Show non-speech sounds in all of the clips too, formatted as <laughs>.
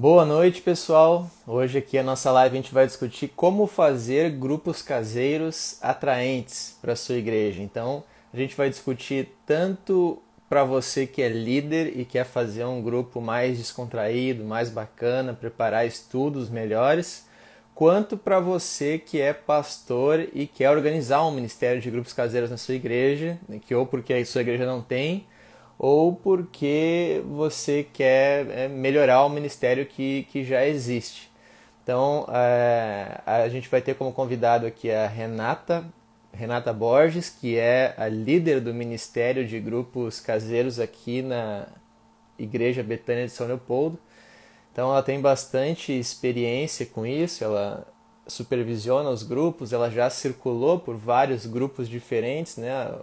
Boa noite, pessoal. Hoje aqui a nossa live a gente vai discutir como fazer grupos caseiros atraentes para sua igreja. Então, a gente vai discutir tanto para você que é líder e quer fazer um grupo mais descontraído, mais bacana, preparar estudos melhores, quanto para você que é pastor e quer organizar um ministério de grupos caseiros na sua igreja, que ou porque a sua igreja não tem, ou porque você quer é, melhorar o ministério que, que já existe. Então, é, a gente vai ter como convidado aqui a Renata, Renata Borges, que é a líder do Ministério de Grupos Caseiros aqui na Igreja Betânia de São Leopoldo. Então, ela tem bastante experiência com isso, ela supervisiona os grupos, ela já circulou por vários grupos diferentes, né?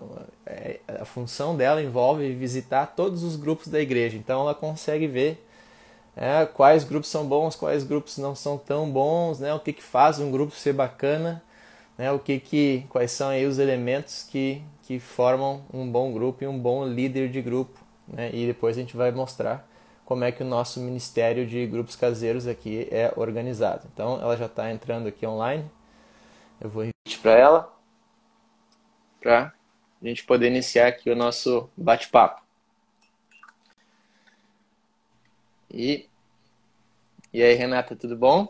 É, a função dela envolve visitar todos os grupos da igreja, então ela consegue ver é, quais grupos são bons, quais grupos não são tão bons, né? O que, que faz um grupo ser bacana, né? O que que, quais são aí os elementos que, que formam um bom grupo e um bom líder de grupo, né? E depois a gente vai mostrar como é que o nosso ministério de grupos caseiros aqui é organizado. Então, ela já está entrando aqui online. Eu vou repetir para ela, para a gente poder iniciar aqui o nosso bate-papo. E, e aí, Renata, tudo bom?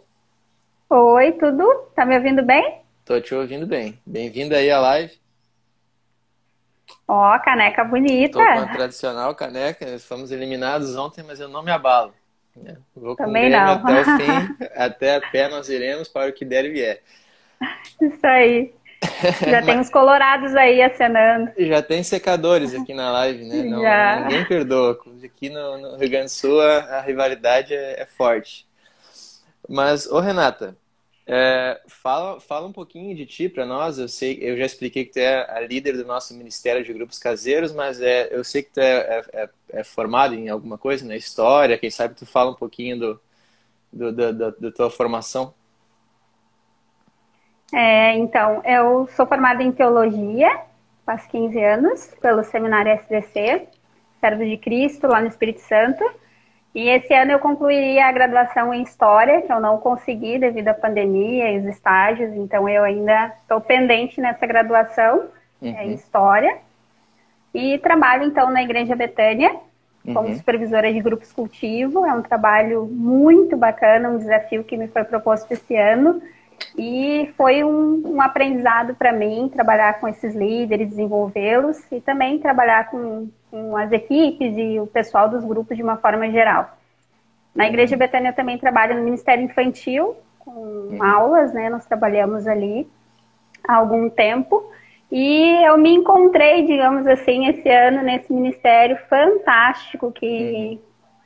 Oi, tudo? Tá me ouvindo bem? Tô te ouvindo bem. Bem-vinda aí à live. Ó, oh, caneca bonita. Tô com a tradicional caneca. Fomos eliminados ontem, mas eu não me abalo. É, vou Também não. até o <laughs> fim, até a pé nós iremos para o que der e vier. Isso aí. Já <laughs> tem os colorados aí acenando. Já tem secadores aqui na live, né? Não, Já. Ninguém perdoa. Aqui no, no Rio Grande do Sul a, a rivalidade é, é, forte. Mas, ô Renata, é, fala, fala um pouquinho de ti para nós. Eu sei, eu já expliquei que tu é a líder do nosso Ministério de Grupos Caseiros, mas é, eu sei que tu é, é, é, é formado em alguma coisa, na história. Quem sabe tu fala um pouquinho do, do, da, da, da tua formação. É, então, eu sou formada em teologia, faz 15 anos, pelo seminário SDC, Servo de Cristo, lá no Espírito Santo. E esse ano eu concluiria a graduação em História, que eu não consegui devido à pandemia e os estágios, então eu ainda estou pendente nessa graduação uhum. é, em História. E trabalho então na Igreja Betânia, como uhum. supervisora de grupos cultivo. É um trabalho muito bacana, um desafio que me foi proposto esse ano. E foi um, um aprendizado para mim trabalhar com esses líderes, desenvolvê-los e também trabalhar com, com, as equipes e o pessoal dos grupos de uma forma geral. Na Igreja Betânia eu também trabalho no Ministério Infantil, com uhum. aulas, né? Nós trabalhamos ali há algum tempo. E eu me encontrei, digamos assim, esse ano nesse ministério fantástico que, uhum.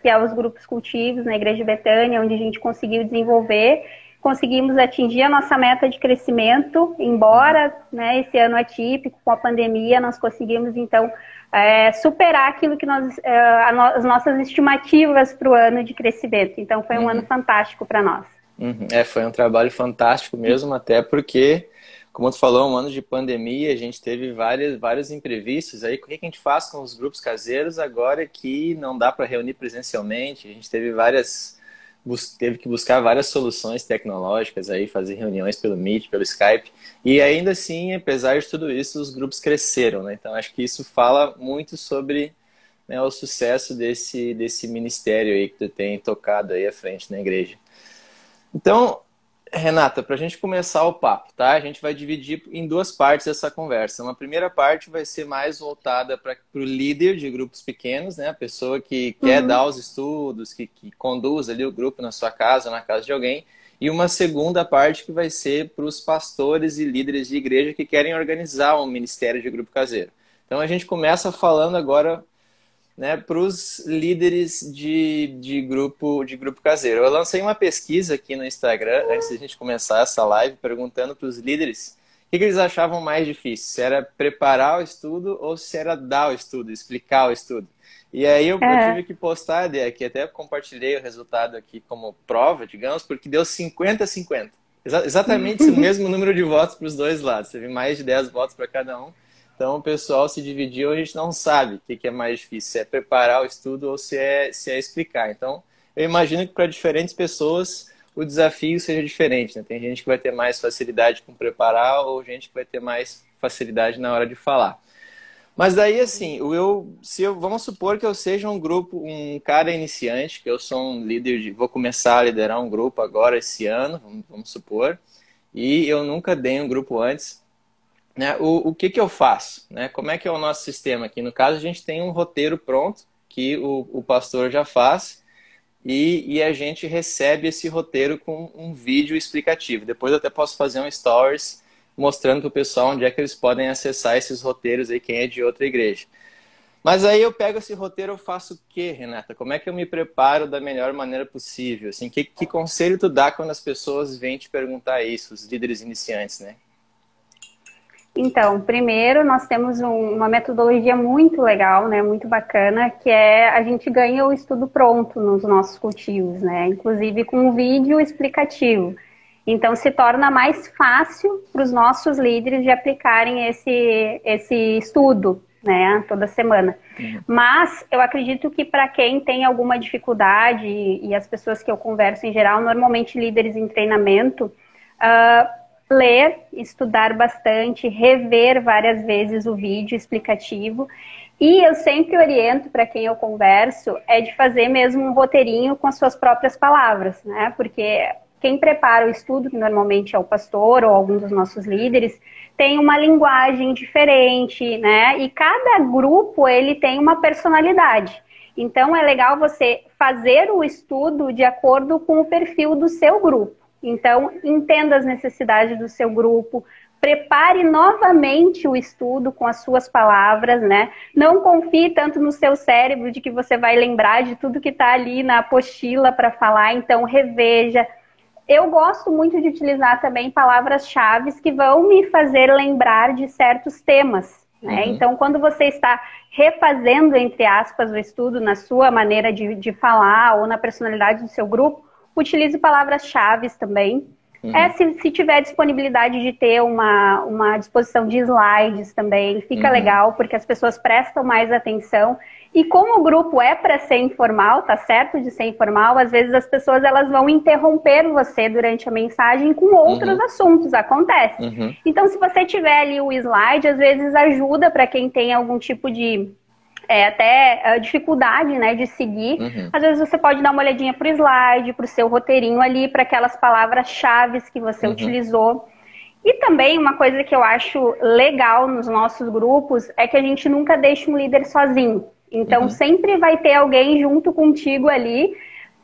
que é os grupos cultivos na Igreja Betânia, onde a gente conseguiu desenvolver conseguimos atingir a nossa meta de crescimento, embora né, esse ano atípico, com a pandemia, nós conseguimos, então, é, superar aquilo que nós, é, as nossas estimativas para o ano de crescimento. Então, foi um uhum. ano fantástico para nós. Uhum. É, foi um trabalho fantástico mesmo, até porque, como tu falou, um ano de pandemia, a gente teve vários, vários imprevistos aí. O que a gente faz com os grupos caseiros agora que não dá para reunir presencialmente? A gente teve várias teve que buscar várias soluções tecnológicas aí, fazer reuniões pelo Meet, pelo Skype. E ainda assim, apesar de tudo isso, os grupos cresceram, né? Então acho que isso fala muito sobre né, o sucesso desse, desse ministério aí que tu tem tocado aí à frente na igreja. Então, Renata, para a gente começar o papo, tá? A gente vai dividir em duas partes essa conversa. Uma primeira parte vai ser mais voltada para o líder de grupos pequenos, né? A pessoa que quer uhum. dar os estudos, que, que conduz ali o grupo na sua casa, na casa de alguém. E uma segunda parte que vai ser para os pastores e líderes de igreja que querem organizar um ministério de grupo caseiro. Então a gente começa falando agora né, para os líderes de, de, grupo, de grupo caseiro. Eu lancei uma pesquisa aqui no Instagram, antes de a gente começar essa live, perguntando para os líderes o que, que, eles achavam mais difícil, se era preparar o estudo ou se era dar o estudo, explicar o estudo. E aí eu, é. eu tive que postar, que até compartilhei o resultado aqui como prova, digamos, porque deu 50 a 50. Exa exatamente o <laughs> mesmo número de votos para os dois lados. Teve mais de 10 votos para cada um. Então o pessoal se dividiu, a gente não sabe o que é mais difícil, se é preparar o estudo ou se é, se é explicar. Então eu imagino que para diferentes pessoas o desafio seja diferente. Né? Tem gente que vai ter mais facilidade com preparar ou gente que vai ter mais facilidade na hora de falar. Mas daí, assim, eu, se eu, vamos supor que eu seja um grupo, um cara iniciante, que eu sou um líder de, vou começar a liderar um grupo agora esse ano, vamos, vamos supor, e eu nunca dei um grupo antes. Né? O, o que, que eu faço? Né? Como é que é o nosso sistema aqui? No caso, a gente tem um roteiro pronto que o, o pastor já faz e, e, a gente recebe esse roteiro com um vídeo explicativo. Depois eu até posso fazer um stories mostrando para o pessoal onde é que eles podem acessar esses roteiros aí, quem é de outra igreja. Mas aí eu pego esse roteiro, eu faço o quê, Renata? Como é que eu me preparo da melhor maneira possível? Assim, que, que conselho tu dá quando as pessoas vêm te perguntar isso, os líderes iniciantes, né? Então, primeiro nós temos um, uma metodologia muito legal, né, muito bacana, que é a gente ganha o estudo pronto nos nossos cultivos, né, inclusive com um vídeo explicativo. Então, se torna mais fácil para os nossos líderes de aplicarem esse, esse estudo, né, toda semana. Uhum. Mas eu acredito que para quem tem alguma dificuldade, e as pessoas que eu converso em geral, normalmente líderes em treinamento, uh, ler, estudar bastante, rever várias vezes o vídeo explicativo. E eu sempre oriento para quem eu converso é de fazer mesmo um roteirinho com as suas próprias palavras, né? Porque quem prepara o estudo, que normalmente é o pastor ou algum dos nossos líderes, tem uma linguagem diferente, né? E cada grupo ele tem uma personalidade. Então é legal você fazer o estudo de acordo com o perfil do seu grupo. Então, entenda as necessidades do seu grupo, prepare novamente o estudo com as suas palavras, né? Não confie tanto no seu cérebro de que você vai lembrar de tudo que está ali na apostila para falar, então reveja. Eu gosto muito de utilizar também palavras-chave que vão me fazer lembrar de certos temas. Né? Uhum. Então, quando você está refazendo, entre aspas, o estudo na sua maneira de, de falar ou na personalidade do seu grupo, Utilize palavras-chave também. Uhum. É, se, se, tiver disponibilidade de ter uma, uma disposição de slides também, fica uhum. legal, porque as pessoas prestam mais atenção. E como o grupo é para ser informal, tá certo de ser informal, às vezes as pessoas elas vão interromper você durante a mensagem com outros uhum. assuntos, acontece. Uhum. Então, se você tiver ali o slide, às vezes ajuda para quem tem algum tipo de é, até a dificuldade né, de seguir, uhum. às vezes você pode dar uma olhadinha para o slide, para o seu roteirinho ali, para aquelas palavras-chave que você uhum. utilizou. E também uma coisa que eu acho legal nos nossos grupos é que a gente nunca deixa um líder sozinho. Então uhum. sempre vai ter alguém junto contigo ali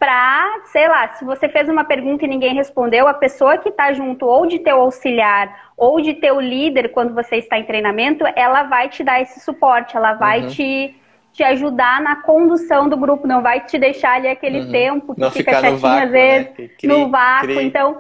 para, sei lá, se você fez uma pergunta e ninguém respondeu, a pessoa que está junto ou de teu auxiliar ou de teu líder quando você está em treinamento, ela vai te dar esse suporte, ela vai uhum. te, te ajudar na condução do grupo, não vai te deixar ali aquele uhum. tempo que não fica chatinho vácuo, às vezes, né? no vácuo. Então,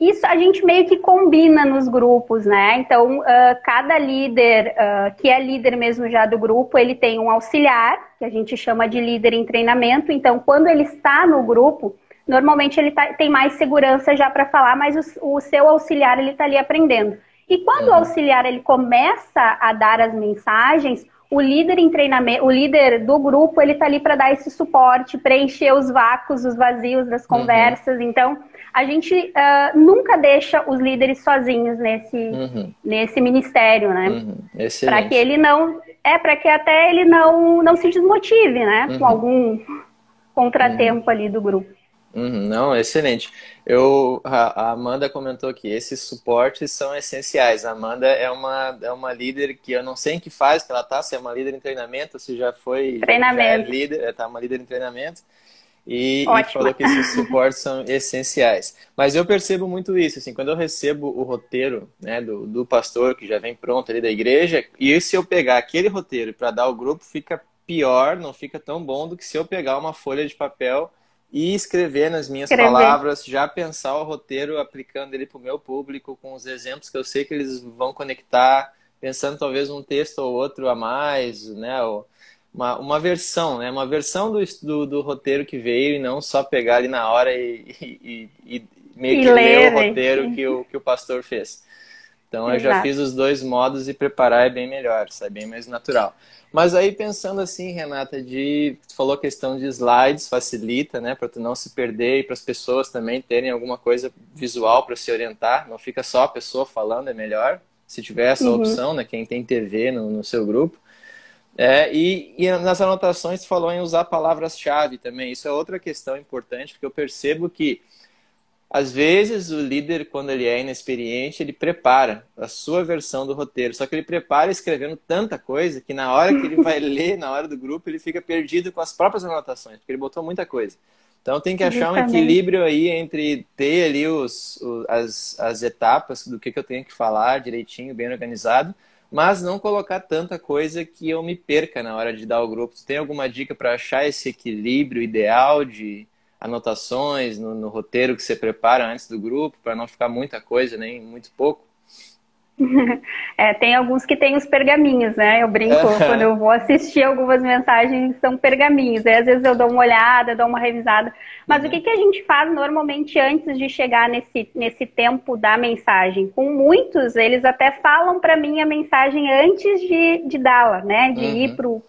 isso a gente meio que combina nos grupos, né? Então, uh, cada líder, uh, que é líder mesmo já do grupo, ele tem um auxiliar, que a gente chama de líder em treinamento. Então, quando ele está no grupo, normalmente ele tá, tem mais segurança já para falar, mas o, o, seu auxiliar ele está ali aprendendo. E quando uhum. o auxiliar ele começa a dar as mensagens, o líder em treinamento, o líder do grupo, ele está ali para dar esse suporte, preencher os vácuos, os vazios das uhum. conversas. Uhum. Então, a gente uh, nunca deixa os líderes sozinhos nesse, uhum. nesse ministério, né? Uhum. Para que ele não é para que até ele não não se desmotive, né? Com uhum. algum contratempo uhum. ali do grupo. Uhum, não, excelente. Eu, a Amanda comentou que esses suportes são essenciais. A Amanda é uma, é uma líder que eu não sei em que fase que ela está, se é uma líder em treinamento, se já foi treinamento. Já é líder, está uma líder em treinamento. E, e, falou que esses suportes são essenciais. Mas eu percebo muito isso, assim, quando eu recebo o roteiro né, do, do pastor, que já vem pronto ali da igreja, e se eu pegar aquele roteiro para dar ao grupo, fica pior, não fica tão bom do que se eu pegar uma folha de papel e escrever nas minhas Escrever. palavras, já pensar o roteiro aplicando ele para o meu público, com os exemplos que eu sei que eles vão conectar, pensando talvez um texto ou outro a mais, né? uma, uma versão, né? Uma versão do, do, do, roteiro que veio e não só pegar ali na hora e, e, e meio e que ler, ler o roteiro que o, que o pastor fez. Então eu já fiz os dois modos e preparar é bem melhor, sai bem mais natural. Mas aí pensando assim, Renata, de tu falou a questão de slides facilita, né, para tu não se perder e para as pessoas também terem alguma coisa visual para se orientar, não fica só a pessoa falando, é melhor. Se tiver essa uhum. opção, né, quem tem TV no, no seu grupo. É, e, e, nas anotações tu falou em usar palavras-chave também. Isso é outra questão importante, porque eu percebo que às vezes o líder, quando ele é inexperiente, ele prepara a sua versão do roteiro. Só que ele prepara escrevendo tanta coisa que na hora que ele vai <laughs> ler, na hora do grupo, ele fica perdido com as próprias anotações, porque ele botou muita coisa. Então tem que achar Justamente. um equilíbrio aí entre ter ali os, os as, as etapas do que, que eu tenho que falar direitinho, bem organizado, mas não colocar tanta coisa que eu me perca na hora de dar o grupo. Tu tem alguma dica para achar esse equilíbrio ideal de anotações no, no roteiro que você prepara antes do grupo, para não ficar muita coisa, nem muito pouco? <laughs> É, tem alguns que tem os pergaminhos, né? Eu brinco quando eu vou assistir algumas mensagens são pergaminhos. Aí, às vezes eu dou uma olhada, dou uma revisada. Mas uhum. o que, que a gente faz normalmente antes de chegar nesse, nesse tempo da mensagem? Com muitos, eles até falam para mim a mensagem antes de, de dá-la, né? De uhum. ir pro,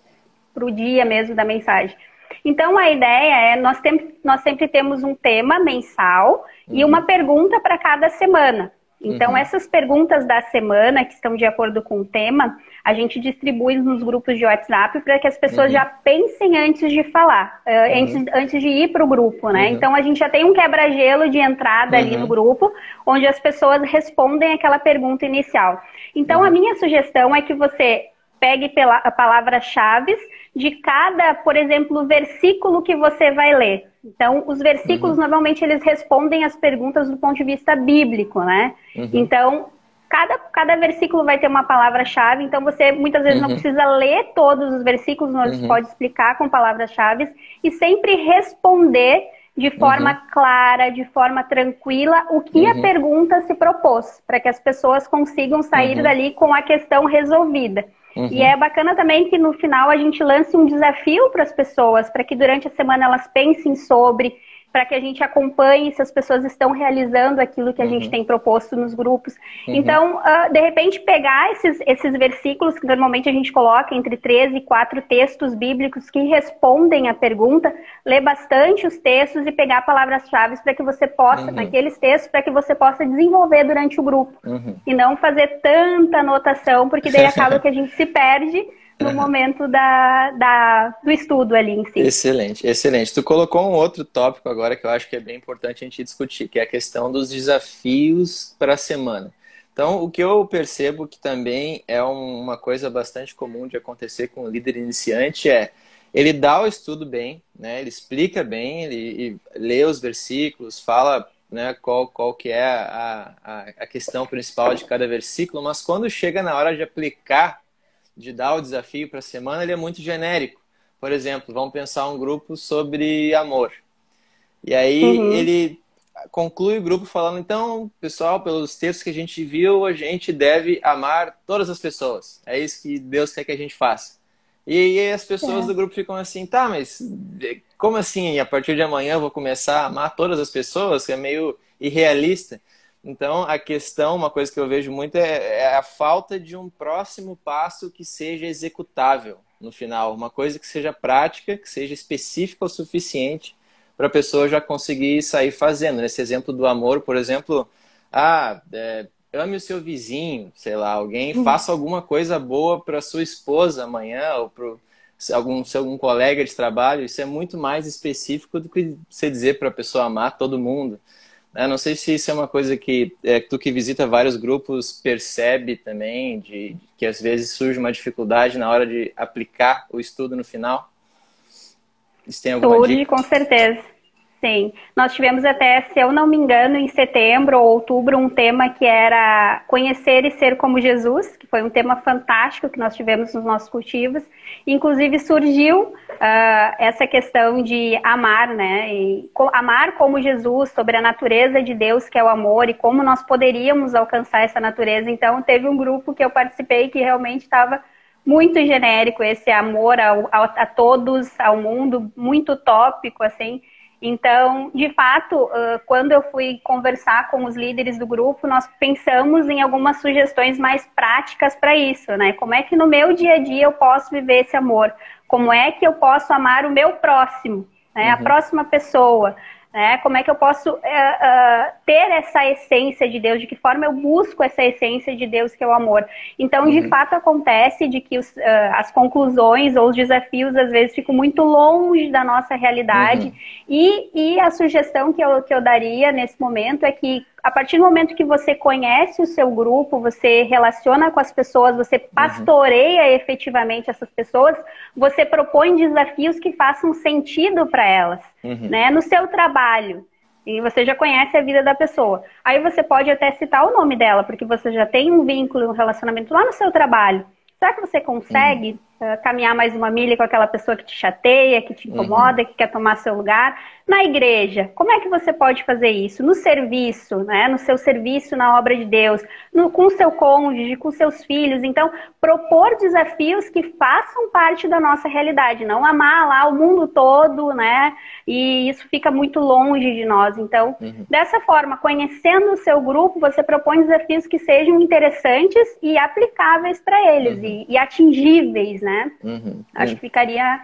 pro dia mesmo da mensagem. Então, a ideia é, nós, tem, nós sempre temos um tema mensal uhum. e uma pergunta para cada semana. Então, uhum. essas perguntas da semana, que estão de acordo com o tema, a gente distribui nos grupos de WhatsApp para que as pessoas uhum. já pensem antes de falar, uh, antes, antes de ir para o grupo, né? Uhum. Então, a gente já tem um quebra-gelo de entrada ali no uhum. grupo, onde as pessoas respondem aquela pergunta inicial. Então, a uhum. minha sugestão é que você pegue pela, palavras-chave de cada, por exemplo, versículo que você vai ler. Então, os versículos uhum. normalmente eles respondem as perguntas do ponto de vista bíblico, né? Uhum. Então, cada, cada versículo vai ter uma palavra-chave, então você muitas vezes uhum. não precisa ler todos os versículos, mas uhum. pode explicar com palavras-chave e sempre responder de forma uhum. clara, de forma tranquila, o que a uhum. pergunta se propôs, para que as pessoas consigam sair dali com a questão resolvida. Uhum. E é bacana também que no final a gente lance um desafio para as pessoas, para que durante a semana elas pensem sobre, para que a gente acompanhe se as pessoas estão realizando aquilo que a uhum. gente tem proposto nos grupos. Uhum. Então, uh, de repente, pegar esses, esses versículos que normalmente a gente coloca entre três e quatro textos bíblicos que respondem à pergunta, ler bastante os textos e pegar palavras-chave para que você possa, uhum. naqueles textos, para que você possa desenvolver durante o grupo. Uhum. E não fazer tanta anotação, porque daí <laughs> acaba que a gente se perde no momento da, da, do estudo ali em si. Excelente, excelente. Tu colocou um outro tópico agora que eu acho que é bem importante a gente discutir, que é a questão dos desafios para a semana. Então, o que eu percebo que também é uma coisa bastante comum de acontecer com o líder iniciante é ele dá o estudo bem, né? Ele explica bem, ele, lê os versículos, fala né, qual, qual que é a, a, a questão principal de cada versículo, mas quando chega na hora de aplicar de dar o desafio para a semana, ele é muito genérico. Por exemplo, vamos pensar um grupo sobre amor. E aí uhum. ele conclui o grupo falando, então, pessoal, pelos textos que a gente viu, a gente deve amar todas as pessoas. É isso que Deus quer que a gente faça. E aí as pessoas é. do grupo ficam assim, tá, mas como assim? A partir de amanhã eu vou começar a amar todas as pessoas? Que é meio irrealista. Então, a questão, uma coisa que eu vejo muito é, é, a falta de um próximo passo que seja executável no final. Uma coisa que seja prática, que seja específica o suficiente para a pessoa já conseguir sair fazendo. Nesse exemplo do amor, por exemplo, ah, é, ame o seu vizinho, sei lá, alguém uhum. faça alguma coisa boa para sua esposa amanhã ou para algum, algum colega de trabalho. Isso é muito mais específico do que você dizer para a pessoa amar todo mundo. Eu não sei se isso é uma coisa que é, tu que visita vários grupos percebe também, de, de, que às vezes surge uma dificuldade na hora de aplicar o estudo no final. Isso tem alguma surge, com certeza. Sim, nós tivemos até, se eu não me engano, em setembro ou outubro, um tema que era conhecer e ser como Jesus, que foi um tema fantástico que nós tivemos nos nossos cultivos. Inclusive surgiu uh, essa questão de amar, né? E, amar como Jesus, sobre a natureza de Deus, que é o amor, e como nós poderíamos alcançar essa natureza. Então, teve um grupo que eu participei que realmente estava muito genérico, esse amor ao, ao, a todos, ao mundo, muito tópico, assim. Então, de fato, quando eu fui conversar com os líderes do grupo, nós pensamos em algumas sugestões mais práticas para isso, né? Como é que no meu dia a dia eu posso viver esse amor? Como é que eu posso amar o meu próximo, né? Uhum. A próxima pessoa. Né? Como é que eu posso uh, uh, ter essa essência de Deus? De que forma eu busco essa essência de Deus que é o amor? Então, uhum. de fato, acontece de que os, uh, as conclusões ou os desafios às vezes ficam muito longe da nossa realidade. Uhum. E, e a sugestão que eu, que eu daria nesse momento é que a partir do momento que você conhece o seu grupo, você relaciona com as pessoas, você uhum. pastoreia uhum. efetivamente essas pessoas, você propõe desafios que façam sentido para elas, uhum. né? No seu trabalho. E você já conhece a vida da pessoa. Aí você pode até citar o nome dela, porque você já tem um vínculo, um relacionamento lá no seu trabalho. Será que você consegue uhum. Eh, caminhar mais uma milha com aquela pessoa que te chateia, que te incomoda, uhum. que quer tomar seu lugar. Na igreja, como é que você pode fazer isso? No serviço, né? no seu serviço na obra de Deus, no, com seu cônjuge, com seus filhos. Então, propor desafios que façam parte da nossa realidade, não amar lá o mundo todo, né? E isso fica muito longe de nós. Então, uhum. dessa forma, conhecendo o seu grupo, você propõe desafios que sejam interessantes e aplicáveis para eles uhum. e, e atingíveis, né? Uhum, Acho que ficaria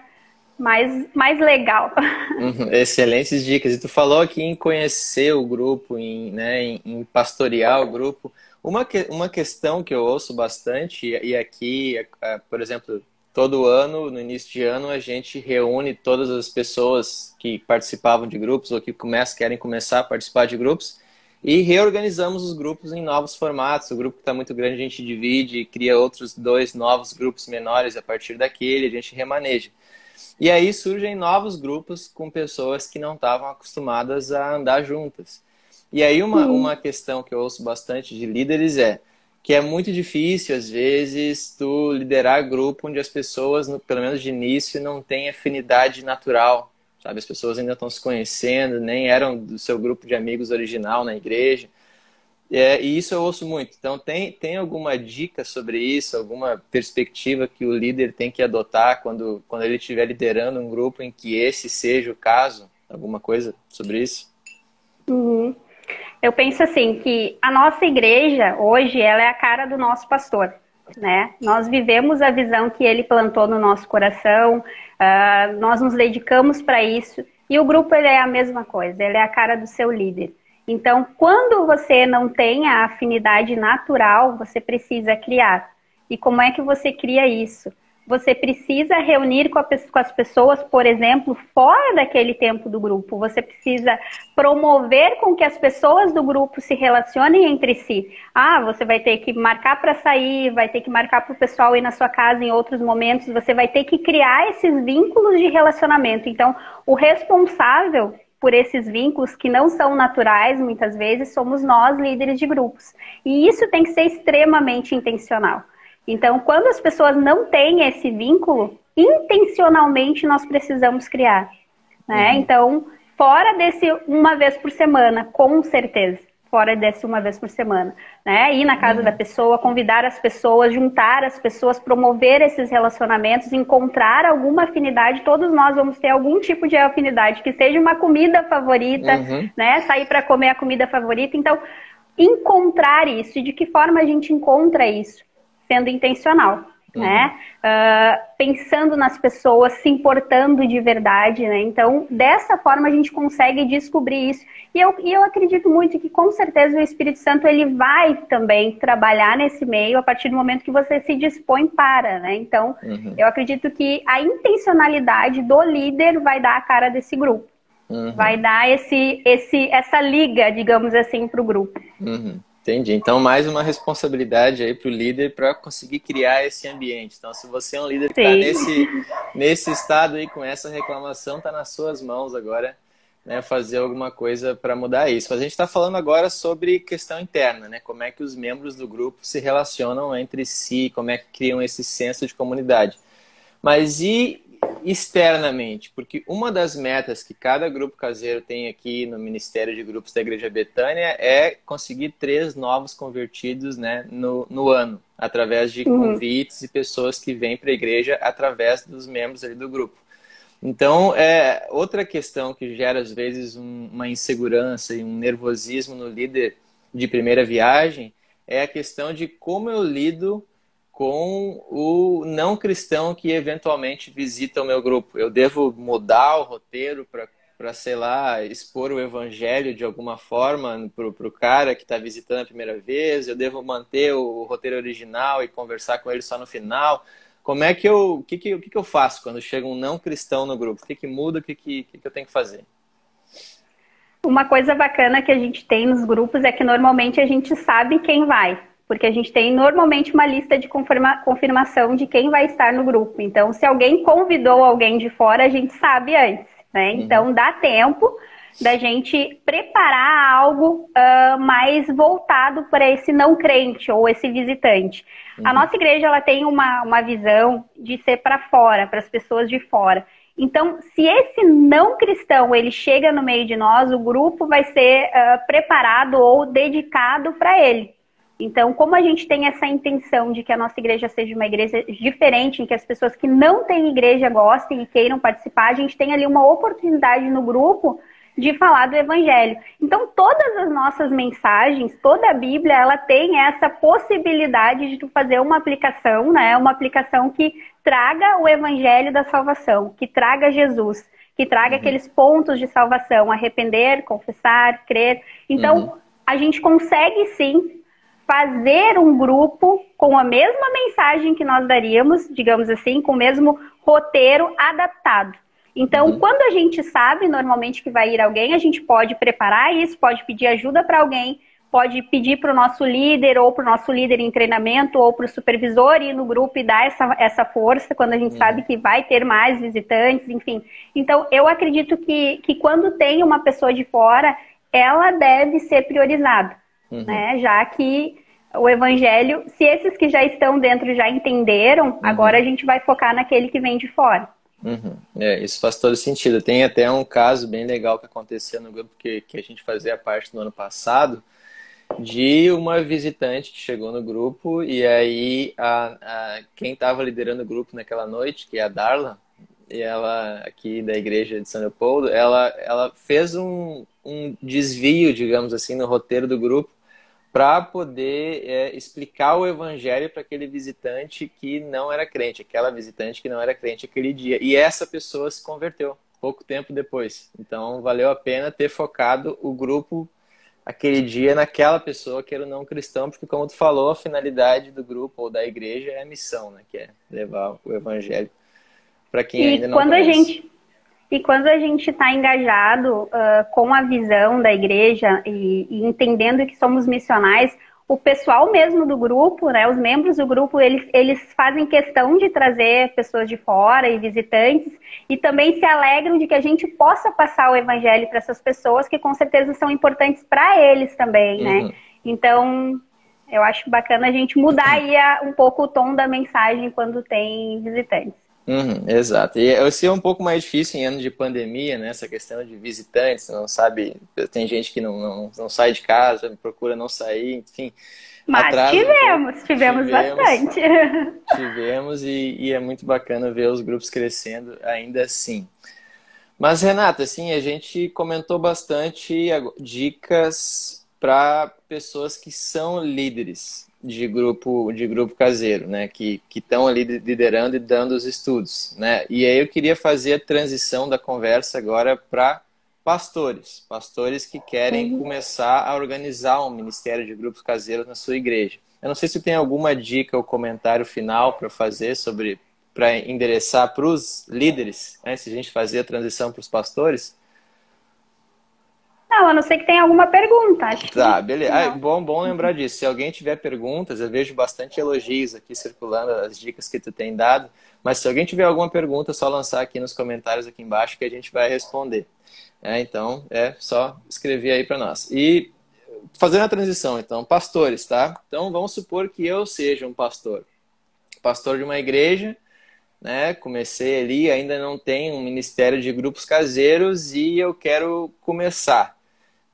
mais, mais legal. <laughs> Uhum, excelentes dicas. E tu falou aqui em conhecer o grupo, em, né, em, em pastorear o grupo. Uma, que, uma questão que eu ouço bastante, e aqui, é, por exemplo, todo ano, no início de ano, a gente reúne todas as pessoas que participavam de grupos ou que começam, querem começar a participar de grupos e reorganizamos os grupos em novos formatos. O grupo que está muito grande a gente divide cria outros dois novos grupos menores a partir daquele, a gente remaneja. E aí surgem novos grupos com pessoas que não estavam acostumadas a andar juntas. E aí uma, uhum. uma questão que eu ouço bastante de líderes é que é muito difícil, às vezes, tu liderar grupo onde as pessoas, pelo menos de início, não têm afinidade natural sabe? As pessoas ainda estão se conhecendo, nem eram do seu grupo de amigos original na igreja. É, e isso eu ouço muito. Então, tem, tem alguma dica sobre isso, alguma perspectiva que o líder tem que adotar quando, quando ele estiver liderando um grupo em que esse seja o caso? Alguma coisa sobre isso? Uhum. Eu penso assim que a nossa igreja hoje ela é a cara do nosso pastor né? Nós vivemos a visão que ele plantou no nosso coração, uh, nós nos dedicamos para isso e o grupo ele é a mesma coisa, ele é a cara do seu líder. Então, quando você não tem a afinidade natural, você precisa criar. E como é que você cria isso? você precisa reunir com, a, com, as pessoas, por exemplo, fora daquele tempo do grupo. Você precisa promover com que as pessoas do grupo se relacionem entre si. Ah, você vai ter que marcar para sair, vai ter que marcar para o pessoal ir na sua casa em outros momentos. Você vai ter que criar esses vínculos de relacionamento. Então, o responsável por esses vínculos que não são naturais, muitas vezes, somos nós, líderes de grupos. E isso tem que ser extremamente intencional. Então, quando as pessoas não têm esse vínculo, intencionalmente nós precisamos criar. Né? Uhum. Então, fora desse uma vez por semana, com certeza. Fora desse uma vez por semana. Né? Ir na casa uhum. da pessoa, convidar as pessoas, juntar as pessoas, promover esses relacionamentos, encontrar alguma afinidade. Todos nós vamos ter algum tipo de afinidade, que seja uma comida favorita, uhum. né? Sair para comer a comida favorita. Então, encontrar isso. E de que forma a gente encontra isso? sendo intencional, uhum. né? Uh, pensando nas pessoas, se importando de verdade, né? Então, dessa forma a gente consegue descobrir isso. E eu, e eu acredito muito que com certeza o Espírito Santo ele vai também trabalhar nesse meio a partir do momento que você se dispõe para, né? Então, uhum. eu acredito que a intencionalidade do líder vai dar a cara desse grupo. Uhum. Vai dar esse, esse, essa liga, digamos assim, para o grupo. Uhum. Entendi. Então, mais uma responsabilidade aí para o líder para conseguir criar esse ambiente. Então, se você é um líder que está nesse, nesse estado aí com essa reclamação, está nas suas mãos agora né, fazer alguma coisa para mudar isso. A gente está falando agora sobre questão interna, né? Como é que os membros do grupo se relacionam entre si, como é que criam esse senso de comunidade. Mas e externamente, porque uma das metas que cada grupo caseiro tem aqui no Ministério de Grupos da Igreja Betânia é conseguir três novos convertidos né, no, no ano, através de uhum. convites e pessoas que vêm para a igreja através dos membros ali do grupo. Então, é outra questão que gera às vezes um, uma insegurança e um nervosismo no líder de primeira viagem é a questão de como eu lido com o não cristão que eventualmente visita o meu grupo. Eu devo mudar o roteiro para, sei lá, expor o evangelho de alguma forma para o cara que está visitando a primeira vez? Eu devo manter o roteiro original e conversar com ele só no final? Como é que eu. O que, que, que, que eu faço quando chega um não cristão no grupo? O que, que muda? O que, que, que, que eu tenho que fazer? Uma coisa bacana que a gente tem nos grupos é que normalmente a gente sabe quem vai, porque a gente tem normalmente uma lista de confirma, confirmação de quem vai estar no grupo. Então, se alguém convidou alguém de fora, a gente sabe antes, né? Uhum. Então, dá tempo da gente preparar algo uh, mais voltado para esse não crente ou esse visitante. Uhum. A nossa igreja ela tem uma, uma visão de ser para fora, para as pessoas de fora. Então, se esse não cristão ele chega no meio de nós, o grupo vai ser uh, preparado ou dedicado para ele. Então, como a gente tem essa intenção de que a nossa igreja seja uma igreja diferente, em que as pessoas que não têm igreja gostem e queiram participar, a gente tem ali uma oportunidade no grupo de falar do evangelho. Então, todas as nossas mensagens, toda a Bíblia, ela tem essa possibilidade de tu fazer uma aplicação, né? Uma aplicação que traga o evangelho da salvação, que traga Jesus, que traga uhum. aqueles pontos de salvação, arrepender, confessar, crer. Então, uhum. a gente consegue sim fazer um grupo com a mesma mensagem que nós daríamos, digamos assim, com o mesmo roteiro adaptado. Então, uhum. quando a gente sabe normalmente que vai ir alguém, a gente pode preparar isso, pode pedir ajuda para alguém, pode pedir para o nosso líder ou para o nosso líder em treinamento ou para o supervisor ir no grupo e dar essa, essa força quando a gente uhum. sabe que vai ter mais visitantes, enfim. Então, eu acredito que, que quando tem uma pessoa de fora, ela deve ser priorizada, uhum. né? Já que o evangelho, se esses que já estão dentro já entenderam, uhum. agora a gente vai focar naquele que vem de fora. Uhum. É, isso faz todo sentido. Tem até um caso bem legal que acontecia no grupo que, que a gente fazia parte no ano passado, de uma visitante que chegou no grupo e aí a, a quem estava liderando o grupo naquela noite, que é a Darla, e ela aqui da igreja de São Leopoldo, ela, ela fez um, um desvio, digamos assim, no roteiro do grupo para poder é, explicar o evangelho para aquele visitante que não era crente, aquela visitante que não era crente aquele dia. E essa pessoa se converteu pouco tempo depois. Então valeu a pena ter focado o grupo aquele dia naquela pessoa que era o não cristão, porque como tu falou, a finalidade do grupo ou da igreja é a missão, né, que é levar o evangelho para quem e ainda não quando conhece. A gente e quando a gente está engajado uh, com a visão da igreja e, e, entendendo que somos missionais, o pessoal mesmo do grupo, né, os membros do grupo, eles, eles fazem questão de trazer pessoas de fora e visitantes e também se alegram de que a gente possa passar o evangelho para essas pessoas que com certeza são importantes para eles também, né? uhum. Então, eu acho bacana a gente mudar aí a, um pouco o tom da mensagem quando tem visitantes. Uhum, exato. E esse é um pouco mais difícil em anos de pandemia, né? Essa questão de visitantes, não sabe. Tem gente que não, não, não sai de casa, procura não sair, enfim. Mas tivemos, um tivemos, tivemos, bastante. <laughs> Tivemos e, e, é muito bacana ver os grupos crescendo ainda assim. Mas, Renata, assim, a gente comentou bastante dicas para pessoas que são líderes de grupo de grupo caseiro, né, que estão ali liderando e dando os estudos, né? E aí eu queria fazer a transição da conversa agora para pastores, pastores que querem uhum. começar a organizar um ministério de grupos caseiros na sua igreja. Eu não sei se tem alguma dica ou comentário final para fazer sobre para endereçar para os líderes, antes de a gente fazer a transição para os pastores. Não, a não ser que tenha alguma pergunta. Acho tá, beleza. Ah, bom, bom lembrar disso. Se alguém tiver perguntas, eu vejo bastante elogios aqui circulando, as dicas que tu tem dado. Mas se alguém tiver alguma pergunta, é só lançar aqui nos comentários aqui embaixo que a gente vai responder. É, então, é só escrever aí para nós. E fazendo a transição, então, pastores, tá? Então, vamos supor que eu seja um pastor. Pastor de uma igreja, né? Comecei ali, ainda não tenho um ministério de grupos caseiros e eu quero começar.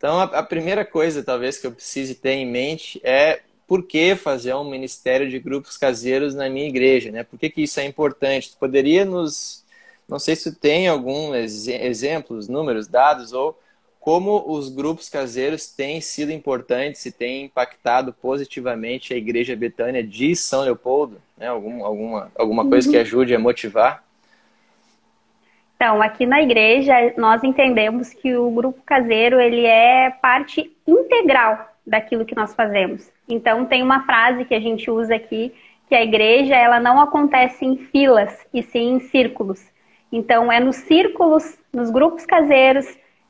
Então, a, a primeira coisa, talvez, que eu precise ter em mente é por que fazer um ministério de grupos caseiros na minha igreja, né? Por que, que isso é importante? Tu poderia nos, Não sei se tem algum ex exemplos, números, dados ou como os grupos caseiros têm sido importantes e têm impactado positivamente a Igreja Betânia de São Leopoldo? Né? Algum, alguma, alguma coisa uhum. que ajude a motivar? Então, aqui na igreja, nós entendemos que o grupo caseiro ele é parte integral daquilo que nós fazemos. Então, tem uma frase que a gente usa aqui, que a igreja ela não acontece em filas, e sim em círculos. Então, é nos círculos, nos grupos caseiros,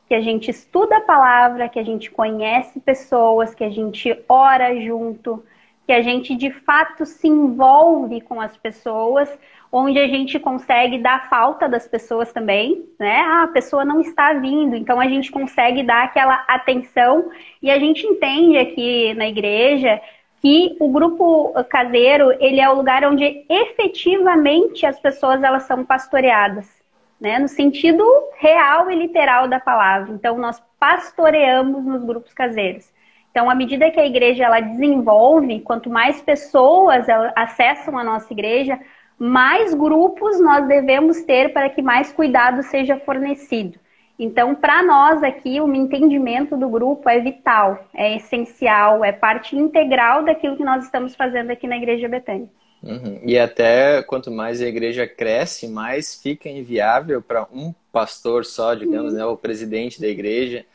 que a gente estuda a palavra, que a gente conhece pessoas, que a gente ora junto, que a gente de fato se envolve com as pessoas, onde a gente consegue dar falta das pessoas também, né? Ah, a pessoa não está vindo, então a gente consegue dar aquela atenção e a gente entende aqui na igreja que o grupo caseiro ele é o lugar onde efetivamente as pessoas elas são pastoreadas né, no sentido real e literal da palavra. Então, nós pastoreamos nos grupos caseiros. Então, à medida que a igreja ela desenvolve, quanto mais pessoas acessam a nossa igreja, mais grupos nós devemos ter para que mais cuidado seja fornecido. Então, para nós aqui, o entendimento do grupo é vital, é essencial, é parte integral daquilo que nós estamos fazendo aqui na Igreja Betânia. Uhum. E até quanto mais a igreja cresce, mais fica inviável para um pastor só, digamos, uhum. né, o presidente da igreja,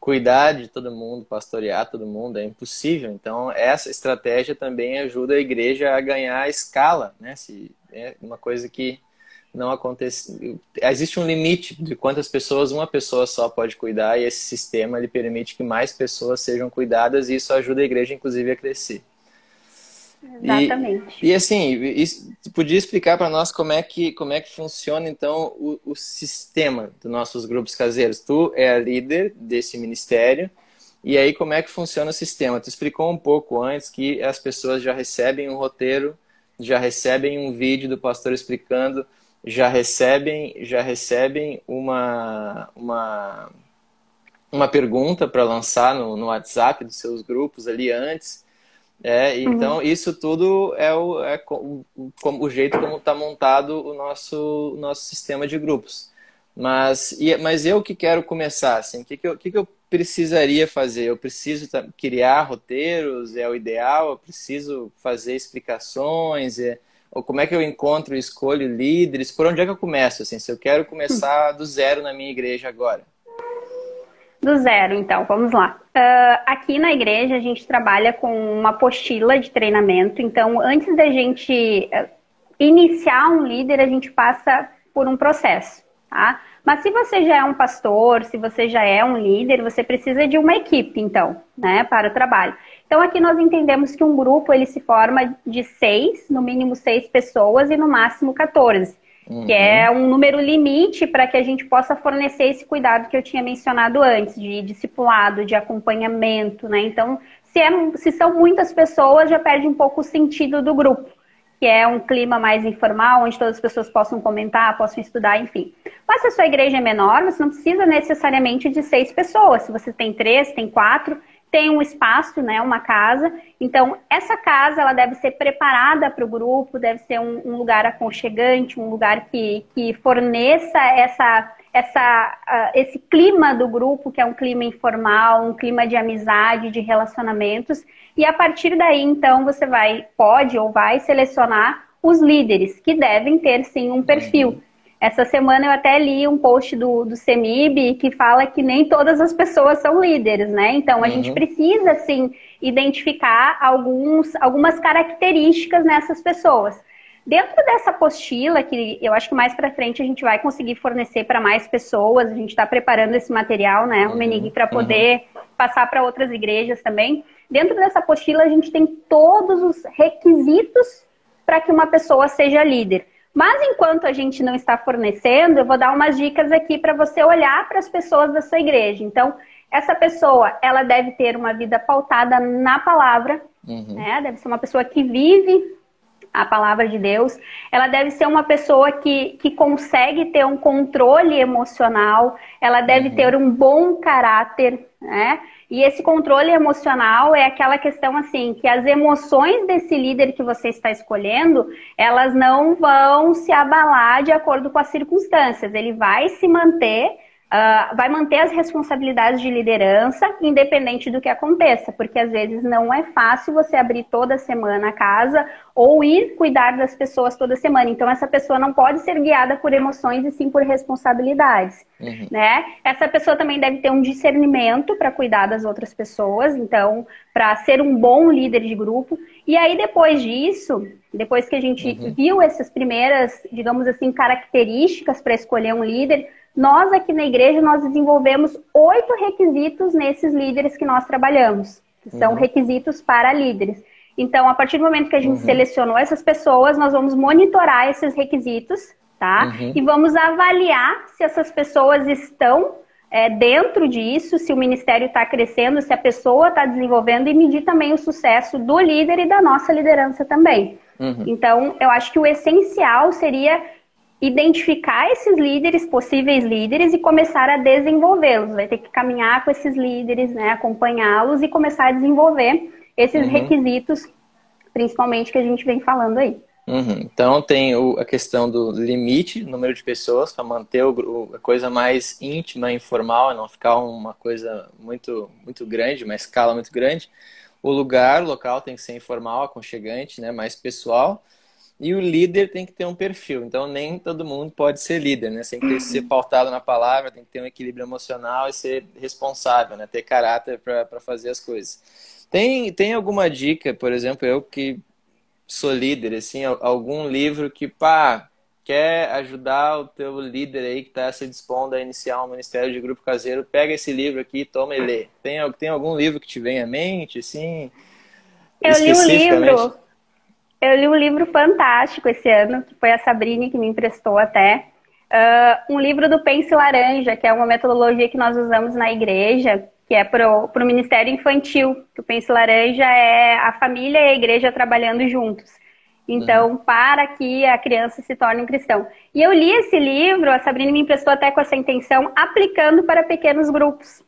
cuidar de todo mundo, pastorear todo mundo, é impossível. Então, essa estratégia também ajuda a igreja a ganhar escala, né? Se é uma coisa que não acontece, existe um limite de quantas pessoas uma pessoa só pode cuidar e esse sistema ele permite que mais pessoas sejam cuidadas e isso ajuda a igreja inclusive a crescer. Exatamente. E, e assim, isso, podia explicar para nós como é que como é que funciona então o, o, sistema dos nossos grupos caseiros? Tu é a líder desse ministério e aí como é que funciona o sistema? Tu explicou um pouco antes que as pessoas já recebem um roteiro, já recebem um vídeo do pastor explicando, já recebem já recebem uma uma uma pergunta para lançar no, no WhatsApp dos seus grupos ali antes é, então uhum. isso tudo é o, é o, o, jeito como está montado o nosso, o nosso sistema de grupos. Mas, e, mas eu que quero começar, assim, o que, que, eu, que, que eu precisaria fazer? Eu preciso criar roteiros, é o ideal? Eu preciso fazer explicações? É, ou como é que eu encontro e escolho líderes? Por onde é que eu começo? Assim, se eu quero começar <laughs> do zero na minha igreja agora? Do zero, então, vamos lá. Uh, aqui na igreja a gente trabalha com uma apostila de treinamento. Então, antes da gente uh, iniciar um líder, a gente passa por um processo, tá? Mas se você já é um pastor, se você já é um líder, você precisa de uma equipe, então, né, para o trabalho. Então, aqui nós entendemos que um grupo ele se forma de seis, no mínimo seis pessoas e no máximo 14 uhum. que é um número limite para que a gente possa fornecer esse cuidado que eu tinha mencionado antes, de discipulado, de acompanhamento, né? Então, se, é, se são muitas pessoas, já perde um pouco o sentido do grupo, que é um clima mais informal, onde todas as pessoas possam comentar, possam estudar, enfim. Mas se a sua igreja é menor, você não precisa necessariamente de seis pessoas. Se você tem três, tem quatro, tem um espaço, né, uma casa. Então, essa casa ela deve ser preparada para o grupo, deve ser um, um, lugar aconchegante, um lugar que, que forneça essa, essa, uh, esse clima do grupo, que é um clima informal, um clima de amizade, de relacionamentos. E a partir daí, então, você vai, pode ou vai selecionar os líderes, que devem ter sim um perfil. Essa semana eu até li um post do, do CEMIB que fala que nem todas as pessoas são líderes, né? Então a uhum. gente precisa, assim, identificar alguns, algumas características nessas pessoas. Dentro dessa apostila, que eu acho que mais para frente a gente vai conseguir fornecer para mais pessoas, a gente está preparando esse material, né, o Menig, para uhum. poder uhum. passar para outras igrejas também. Dentro dessa apostila, a gente tem todos os requisitos para que uma pessoa seja líder. Mas enquanto a gente não está fornecendo, eu vou dar umas dicas aqui para você olhar para as pessoas da sua igreja. Então, essa pessoa, ela deve ter uma vida pautada na palavra, uhum. né? Deve ser uma pessoa que vive a palavra de Deus. Ela deve ser uma pessoa que, que consegue ter um controle emocional, ela deve uhum. ter um bom caráter, né? E esse controle emocional é aquela questão assim, que as emoções desse líder que você está escolhendo, elas não vão se abalar de acordo com as circunstâncias. Ele vai se manter uh, vai manter as responsabilidades de liderança, independente do que aconteça, porque às vezes não é fácil você abrir toda semana a casa ou ir cuidar das pessoas toda semana. Então, essa pessoa não pode ser guiada por emoções e sim por responsabilidades. Uhum. Né? Essa pessoa também deve ter um discernimento para cuidar das outras pessoas, então, para ser um bom líder de grupo. E aí, depois disso, depois que a gente uhum. viu essas primeiras, digamos assim, características para escolher um líder, nós aqui na igreja, nós desenvolvemos oito requisitos nesses líderes que nós trabalhamos, que são uhum. requisitos para líderes. Então, a partir do momento que a gente uhum. selecionou essas pessoas, nós vamos monitorar esses requisitos, tá? Uhum. E vamos avaliar se essas pessoas estão é, dentro disso, se o ministério está crescendo, se a pessoa está desenvolvendo e medir também o sucesso do líder e da nossa liderança também. Uhum. Então, eu acho que o essencial seria identificar esses líderes, possíveis líderes, e começar a desenvolvê-los. Vai ter que caminhar com esses líderes, né, acompanhá-los e começar a desenvolver esses uhum. requisitos, principalmente que a gente vem falando aí. Uhum. Então tem o, a questão do limite, número de pessoas, para manter o, a coisa mais íntima, informal, não ficar uma coisa muito, muito grande, uma escala muito grande. O lugar, o local tem que ser informal, aconchegante, né, mais pessoal. E o líder tem que ter um perfil. Então, nem todo mundo pode ser líder, né? Tem que ser pautado na palavra, tem que ter um equilíbrio emocional e ser responsável, né? Ter caráter para fazer as coisas. Tem, tem alguma dica, por exemplo, eu que sou líder, assim, algum livro que, pá, quer ajudar o teu líder aí que está se dispondo a iniciar um ministério de grupo caseiro, pega esse livro aqui, toma e lê. Tem, tem algum livro que te vem à mente, assim? Eu li um livro eu li um livro fantástico esse ano, que foi a Sabrine que me emprestou até. Uh, um livro do Pense Laranja, que é uma metodologia que nós usamos na igreja, que é para o Ministério Infantil. Que o Pense Laranja é a família e a igreja trabalhando juntos. Então, uhum. para que a criança se torne um cristão. E eu li esse livro, a Sabrina me emprestou até com essa intenção, aplicando para pequenos grupos.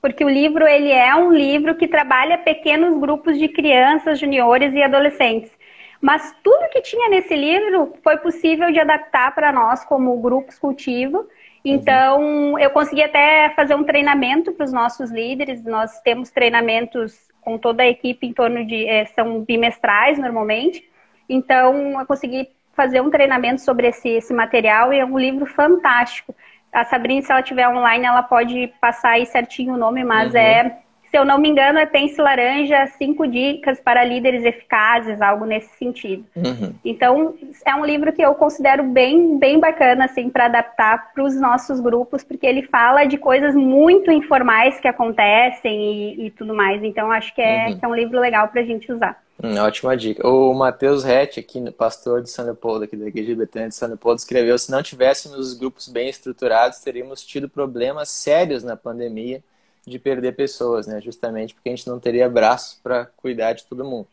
Porque o livro, ele é um livro que trabalha pequenos grupos de crianças, juniores e adolescentes. Mas tudo que tinha nesse livro foi possível de adaptar para nós como grupos cultivo. Então, uhum. eu consegui até fazer um treinamento para os nossos líderes. Nós temos treinamentos com toda a equipe em torno de. É, são bimestrais normalmente. Então, eu consegui fazer um treinamento sobre esse, esse material e é um livro fantástico. A Sabrina, se ela tiver online, ela pode passar aí certinho o nome, mas uhum. é se eu não me engano, é Pense Laranja, cinco dicas para líderes eficazes, algo nesse sentido. Uhum. Então, é um livro que eu considero bem, bem bacana, assim, para adaptar para os nossos grupos, porque ele fala de coisas muito informais que acontecem e, e tudo mais. Então, acho que é, uhum. que é um livro legal para a gente usar. Hum, ótima dica. O Matheus Rett, aqui, pastor de São Leopoldo, aqui da Igreja Betânia de São Leopoldo, escreveu: se não tivéssemos os grupos bem estruturados, teríamos tido problemas sérios na pandemia de perder pessoas, né? Justamente porque a gente não teria braço para cuidar de todo mundo.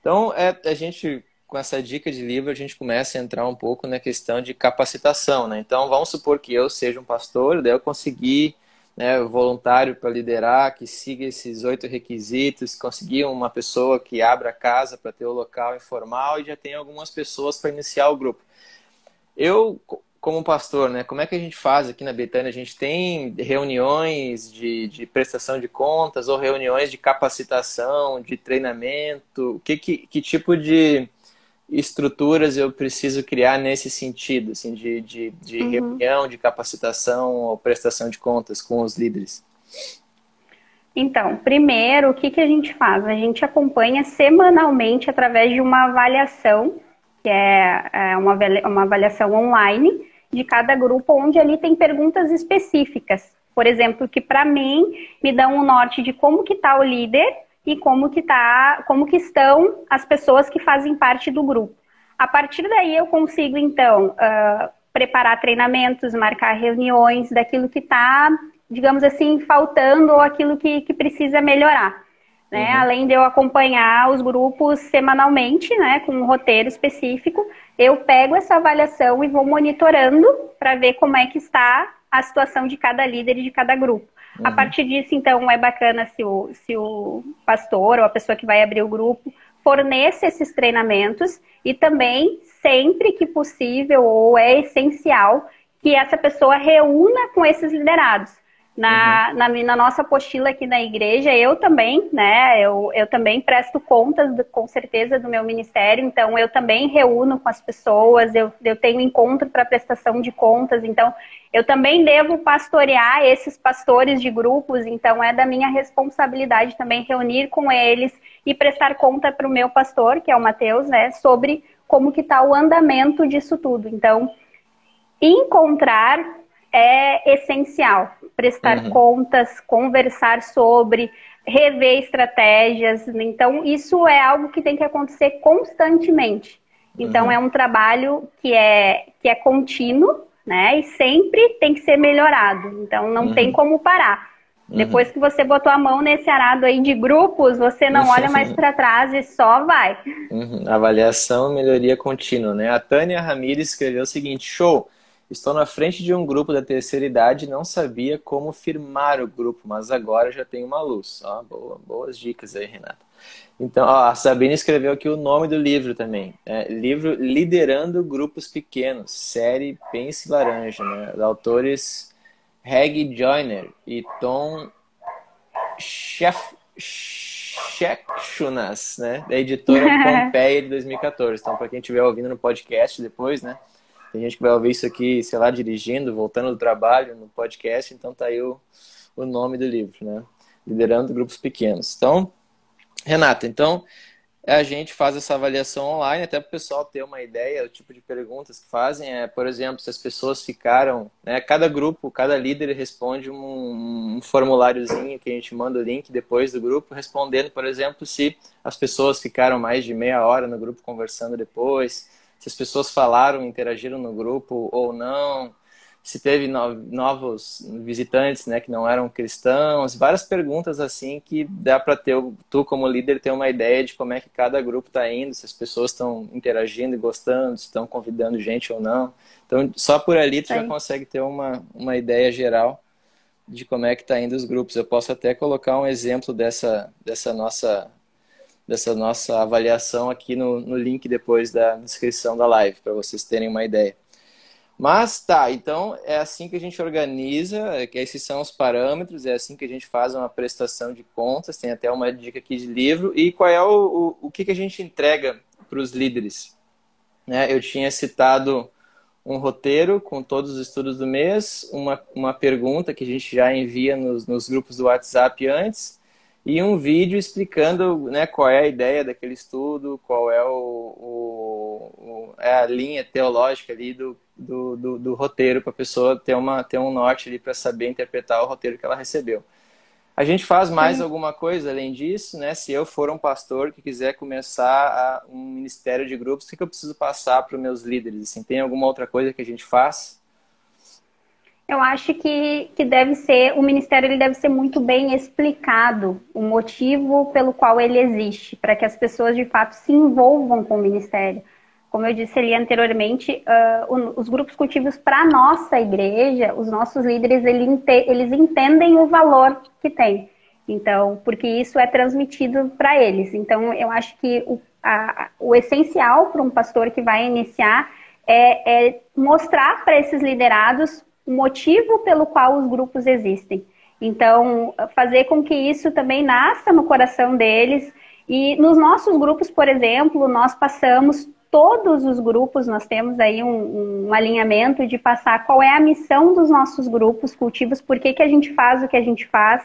Então, é, a gente, com essa dica de livro, a gente começa a entrar um pouco na questão de capacitação, né? Então, vamos supor que eu seja um pastor, daí eu consegui né, voluntário para liderar, que siga esses oito requisitos, conseguir uma pessoa que abra a casa para ter o local informal e já tem algumas pessoas para iniciar o grupo. Eu como pastor, né? Como é que a gente faz aqui na Betânia? A gente tem reuniões de, de prestação de contas ou reuniões de capacitação, de treinamento? Que, que, que tipo de estruturas eu preciso criar nesse sentido, assim, de, de, de uhum. reunião, de capacitação ou prestação de contas com os líderes? Então, primeiro, o que, que a gente faz? A gente acompanha semanalmente através de uma avaliação, que é, é uma, uma avaliação online, de cada grupo, onde ali tem perguntas específicas. Por exemplo, que para mim me dão um norte de como que está o líder e como que tá, como que estão as pessoas que fazem parte do grupo. A partir daí eu consigo então uh, preparar treinamentos, marcar reuniões daquilo que está, digamos assim, faltando ou aquilo que, que precisa melhorar. Né? Uhum. Além de eu acompanhar os grupos semanalmente, né, com um roteiro específico, eu pego essa avaliação e vou monitorando para ver como é que está a situação de cada líder e de cada grupo. Uhum. A partir disso, então, é bacana se o, se o pastor ou a pessoa que vai abrir o grupo forneça esses treinamentos e também, sempre que possível ou é essencial, que essa pessoa reúna com esses liderados. Na, uhum. na, na, nossa apostila aqui na igreja, eu também, né? Eu, eu também presto contas, do, com certeza, do meu ministério, então eu também reúno com as pessoas, eu, eu tenho encontro para prestação de contas, então eu também devo pastorear esses pastores de grupos, então é da minha responsabilidade também reunir com eles e prestar conta para o meu pastor, que é o Mateus, né? Sobre como que está o andamento disso tudo. Então, encontrar é essencial. Prestar uhum. contas, conversar sobre, rever estratégias. Então, isso é algo que tem que acontecer constantemente. Então, uhum. é um trabalho que é, que é contínuo, né? E sempre tem que ser melhorado. Então, não uhum. tem como parar. Uhum. Depois que você botou a mão nesse arado aí de grupos, você não olha mais para trás e só vai. Uhum. Avaliação, melhoria contínua, né? A Tânia Ramires escreveu o seguinte: show. Estou na frente de um grupo da terceira idade e não sabia como firmar o grupo, mas agora já tenho uma luz. Ó, boa, boas dicas aí, Renata. Então, ó, a Sabine escreveu aqui o nome do livro também. É, livro Liderando Grupos Pequenos, série Pense Laranja, né? Autores Reg Joyner e Tom Chef, Chechunas, né? Da editora <laughs> Pompeia de 2014. Então, para quem estiver ouvindo no podcast depois, né? Tem gente que vai ouvir isso aqui, sei lá, dirigindo, voltando do trabalho, no podcast, então tá aí o, o nome do livro, né? Liderando grupos pequenos. Então, Renata, então a gente faz essa avaliação online, até para o pessoal ter uma ideia, o tipo de perguntas que fazem é, por exemplo, se as pessoas ficaram, né, cada grupo, cada líder responde um, um formuláriozinho que a gente manda o link depois do grupo, respondendo, por exemplo, se as pessoas ficaram mais de meia hora no grupo conversando depois, se as pessoas falaram, interagiram no grupo ou não, se teve novos visitantes, né, que não eram cristãos, várias perguntas assim que dá para ter tu como líder ter uma ideia de como é que cada grupo está indo, se as pessoas estão interagindo e gostando, se estão convidando gente ou não. Então, só por ali tu Sim. já consegue ter uma, uma ideia geral de como é que está indo os grupos. Eu posso até colocar um exemplo dessa, dessa nossa dessa nossa avaliação aqui no, no link depois da descrição da live, para vocês terem uma ideia. Mas tá, então é assim que a gente organiza, é que esses são os parâmetros, é assim que a gente faz uma prestação de contas, tem até uma dica aqui de livro, e qual é o, o, o que, que a gente entrega para os líderes. Né? Eu tinha citado um roteiro com todos os estudos do mês, uma, uma pergunta que a gente já envia nos, nos grupos do WhatsApp antes, e um vídeo explicando né, qual é a ideia daquele estudo, qual é, o, o, o é a linha teológica ali do, do, do, do roteiro para a pessoa ter, uma, ter um norte ali para saber interpretar o roteiro que ela recebeu. A gente faz mais Sim. alguma coisa além disso, né? Se eu for um pastor que quiser começar a, um ministério de grupos, o que, que eu preciso passar para os meus líderes? Assim, tem alguma outra coisa que a gente faz? Eu acho que, que deve ser, o Ministério ele deve ser muito bem explicado, o motivo pelo qual ele existe, para que as pessoas de fato se envolvam com o Ministério. Como eu disse ali anteriormente, uh, os grupos cultivos para nossa igreja, os nossos líderes, eles entendem o valor que tem. Então, porque isso é transmitido para eles. Então, eu acho que o, a, o essencial para um pastor que vai iniciar é, é mostrar para esses liderados o motivo pelo qual os grupos existem. Então, fazer com que isso também nasça no coração deles. E nos nossos grupos, por exemplo, nós passamos todos os grupos, nós temos aí um, um, alinhamento de passar qual é a missão dos nossos grupos cultivos, por que, que a gente faz o que a gente faz,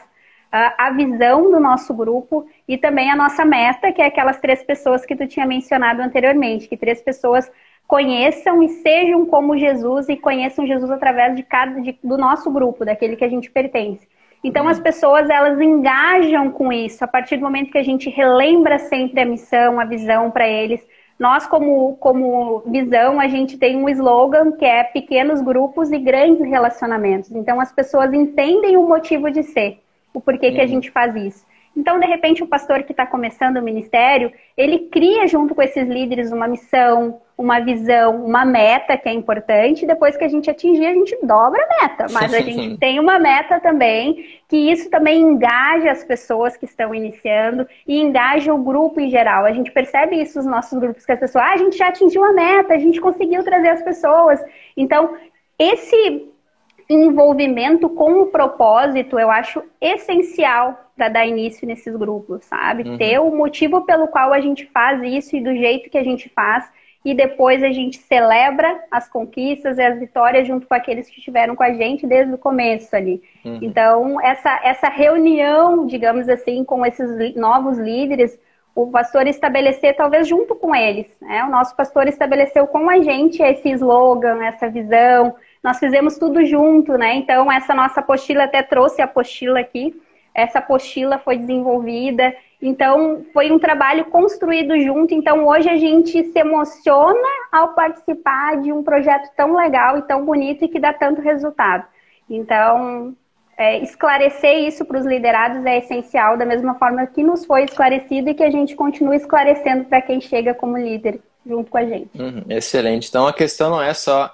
a visão do nosso grupo e também a nossa meta, que é aquelas três pessoas que tu tinha mencionado anteriormente, que três pessoas conheçam e sejam como Jesus e conheçam Jesus através de cada de, do nosso grupo, daquele que a gente pertence. Então as pessoas elas engajam com isso a partir do momento que a gente relembra sempre a missão, a visão para eles. Nós como como visão a gente tem um slogan que é pequenos grupos e grandes relacionamentos. Então as pessoas entendem o motivo de ser, o porquê uhum. que a gente faz isso. Então, de repente, o pastor que está começando o ministério, ele cria junto com esses líderes uma missão, uma visão, uma meta que é importante. Depois que a gente atingir, a gente dobra a meta. Mas a <laughs> gente tem uma meta também, que isso também engaja as pessoas que estão iniciando e engaja o grupo em geral. A gente percebe isso nos nossos grupos, que as pessoas, ah, a gente já atingiu a meta, a gente conseguiu trazer as pessoas. Então, esse envolvimento com o propósito, eu acho essencial para dar início nesses grupos, sabe? Uhum. Ter o motivo pelo qual a gente faz isso e do jeito que a gente faz, e depois a gente celebra as conquistas e as vitórias junto com aqueles que estiveram com a gente desde o começo ali. Uhum. Então, essa, essa reunião, digamos assim, com esses novos líderes, o pastor estabelecer, talvez junto com eles, né? O nosso pastor estabeleceu com a gente esse slogan, essa visão, nós fizemos tudo junto, né? Então, essa nossa apostila até trouxe a apostila aqui. Essa apostila foi desenvolvida. Então, foi um trabalho construído junto. Então, hoje a gente se emociona ao participar de um projeto tão legal e tão bonito e que dá tanto resultado. Então, é, esclarecer isso para os liderados é essencial, da mesma forma que nos foi esclarecido e que a gente continua esclarecendo para quem chega como líder junto com a gente. Uhum, excelente. Então, a questão não é só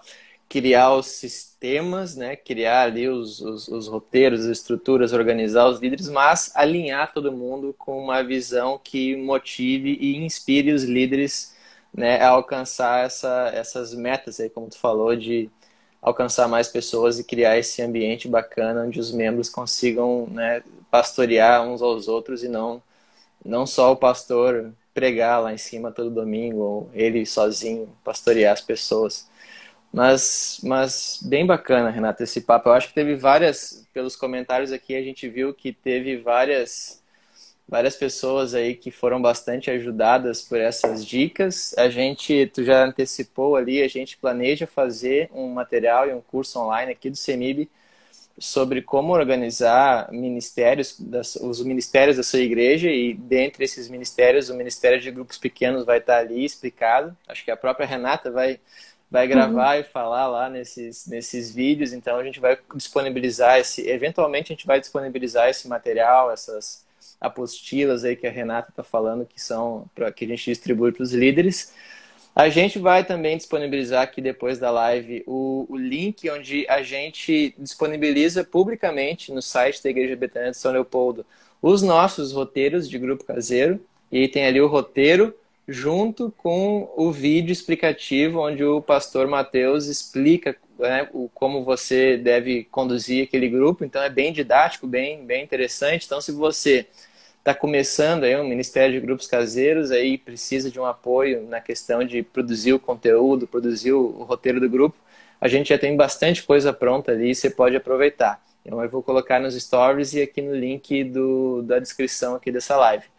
criar os sistemas, né? criar ali os, os, os, roteiros, as estruturas, organizar os líderes, mas alinhar todo mundo com uma visão que motive e inspire os líderes né, a alcançar essa, essas metas aí, como tu falou, de alcançar mais pessoas e criar esse ambiente bacana onde os membros consigam né, pastorear uns aos outros e não, não só o pastor pregar lá em cima todo domingo ou ele sozinho pastorear as pessoas. Mas, mas bem bacana, Renata, esse papo. Eu acho que teve várias, pelos comentários aqui, a gente viu que teve várias, várias pessoas aí que foram bastante ajudadas por essas dicas. A gente, tu já antecipou ali, a gente planeja fazer um material e um curso online aqui do CEMIB sobre como organizar ministérios, das, os ministérios da sua igreja e dentre esses ministérios, o Ministério de Grupos Pequenos vai estar ali explicado. Acho que a própria Renata vai vai gravar uhum. e falar lá nesses, nesses vídeos, então a gente vai disponibilizar esse, eventualmente a gente vai disponibilizar esse material, essas apostilas aí que a Renata está falando, que são para que a gente distribui para os líderes. A gente vai também disponibilizar aqui depois da live o, o, link onde a gente disponibiliza publicamente no site da Igreja Betânia de São Leopoldo os nossos roteiros de grupo caseiro. E tem ali o roteiro junto com o vídeo explicativo onde o pastor Mateus explica né, o, como você deve conduzir aquele grupo. Então é bem didático, bem, bem interessante. Então se você está começando aí um ministério de grupos caseiros aí precisa de um apoio na questão de produzir o conteúdo, produzir o, o roteiro do grupo, a gente já tem bastante coisa pronta ali e você pode aproveitar. Então eu vou colocar nos stories e aqui no link do, da descrição aqui dessa live.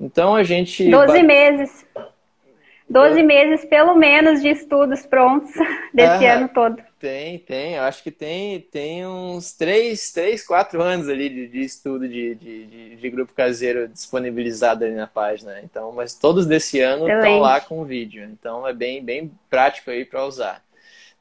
Então a gente. 12 meses. 12 é. meses, pelo menos, de estudos prontos <laughs> desse ano todo. Tem, tem. Eu acho que tem, tem uns 3, 3 4 anos ali de, de estudo de, de, de, grupo caseiro disponibilizado ali na página. Então, mas todos desse ano estão lá com vídeo. Então é bem, bem prático aí para usar.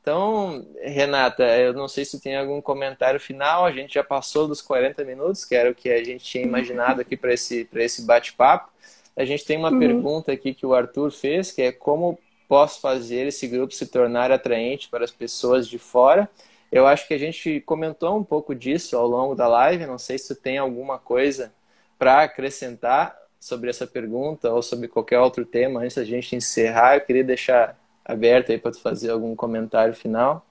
Então, Renata, eu não sei se tem algum comentário final. A gente já passou dos 40 minutos, que era o que a gente tinha imaginado aqui para esse, esse bate-papo. A gente tem uma uhum. pergunta aqui que o Arthur fez, que é como posso fazer esse grupo se tornar atraente para as pessoas de fora? Eu acho que a gente comentou um pouco disso ao longo da live. Não sei se tem alguma coisa para acrescentar sobre essa pergunta ou sobre qualquer outro tema antes da gente encerrar. Eu queria deixar aberta aí para tu fazer algum comentário final.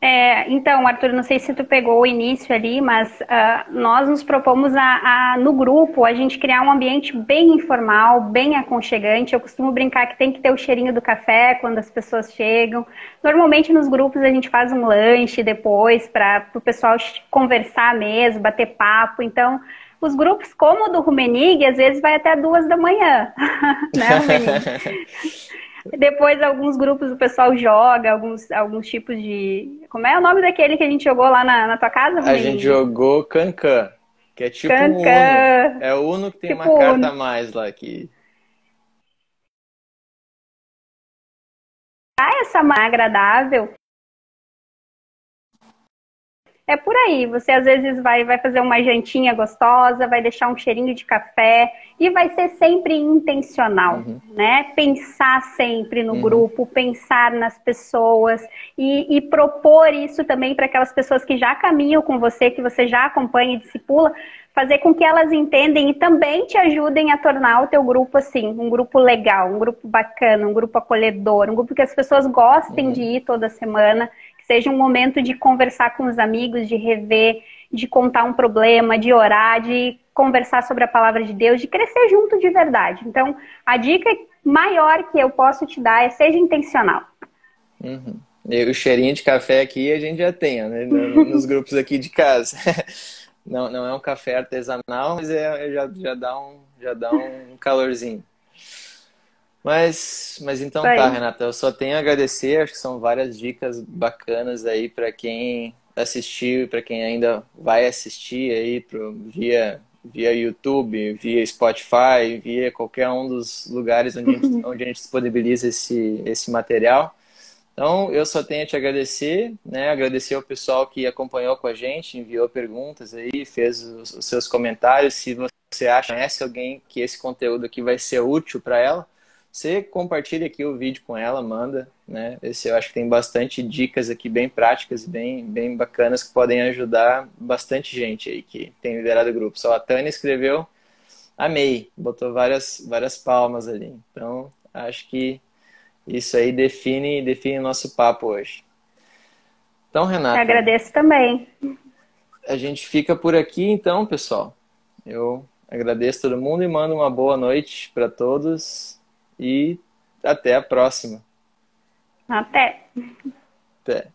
É, então, Arthur, não sei se tu pegou o início ali, mas uh, nós nos propomos a, a, no grupo a gente criar um ambiente bem informal, bem aconchegante. Eu costumo brincar que tem que ter o cheirinho do café quando as pessoas chegam. Normalmente nos grupos a gente faz um lanche depois para o pessoal conversar mesmo, bater papo. Então, os grupos como o do Rumenig, às vezes vai até duas da manhã, <laughs> né, Rumenig? <laughs> Depois, alguns grupos o pessoal joga alguns, alguns tipos de. Como é o nome daquele que a gente jogou lá na, na tua casa? A gente jogou Cancan, que é tipo Cancan. Uno. É o Uno que tem tipo uma carta Uno. a mais lá aqui. Ah, essa mais agradável. É por aí. Você às vezes vai, vai fazer uma jantinha gostosa, vai deixar um cheirinho de café e vai ser sempre intencional, uhum. né? Pensar sempre no uhum. grupo, pensar nas pessoas e, e propor isso também para aquelas pessoas que já caminham com você, que você já acompanha e discipula, fazer com que elas entendem e também te ajudem a tornar o teu grupo assim, um grupo legal, um grupo bacana, um grupo acolhedor, um grupo que as pessoas gostem uhum. de ir toda semana seja um momento de conversar com os amigos, de rever, de contar um problema, de orar, de conversar sobre a palavra de Deus, de crescer junto de verdade. Então, a dica maior que eu posso te dar é seja intencional. Uhum. O cheirinho de café aqui a gente já tem, né? Nos <laughs> grupos aqui de casa. <laughs> Não, não é um café artesanal, mas é, já, já, dá um, já dá um calorzinho. Mas, mas então tá, Renata, eu só tenho a agradecer, acho que são várias dicas bacanas aí para quem assistiu, para quem ainda vai assistir aí pro, via, via YouTube, via Spotify, via qualquer um dos lugares onde a gente, <laughs> onde a gente disponibiliza esse, esse material. Então, eu só tenho a te agradecer, né? Agradecer ao pessoal que acompanhou com a gente, enviou perguntas aí, fez os, os seus comentários. Se você acha, conhece alguém que esse conteúdo aqui vai ser útil para ela, você compartilha aqui o vídeo com ela, manda, né? Esse eu acho que tem bastante dicas aqui bem práticas, bem, bem bacanas que podem ajudar bastante gente aí que tem liderado o grupo. Só a Tânia escreveu, amei, botou várias, várias palmas ali. Então, acho que isso aí define, define o nosso papo hoje. Então, Renata. Eu agradeço também. A gente fica por aqui então, pessoal. Eu agradeço todo mundo e mando uma boa noite para todos e até a próxima. Até. Até.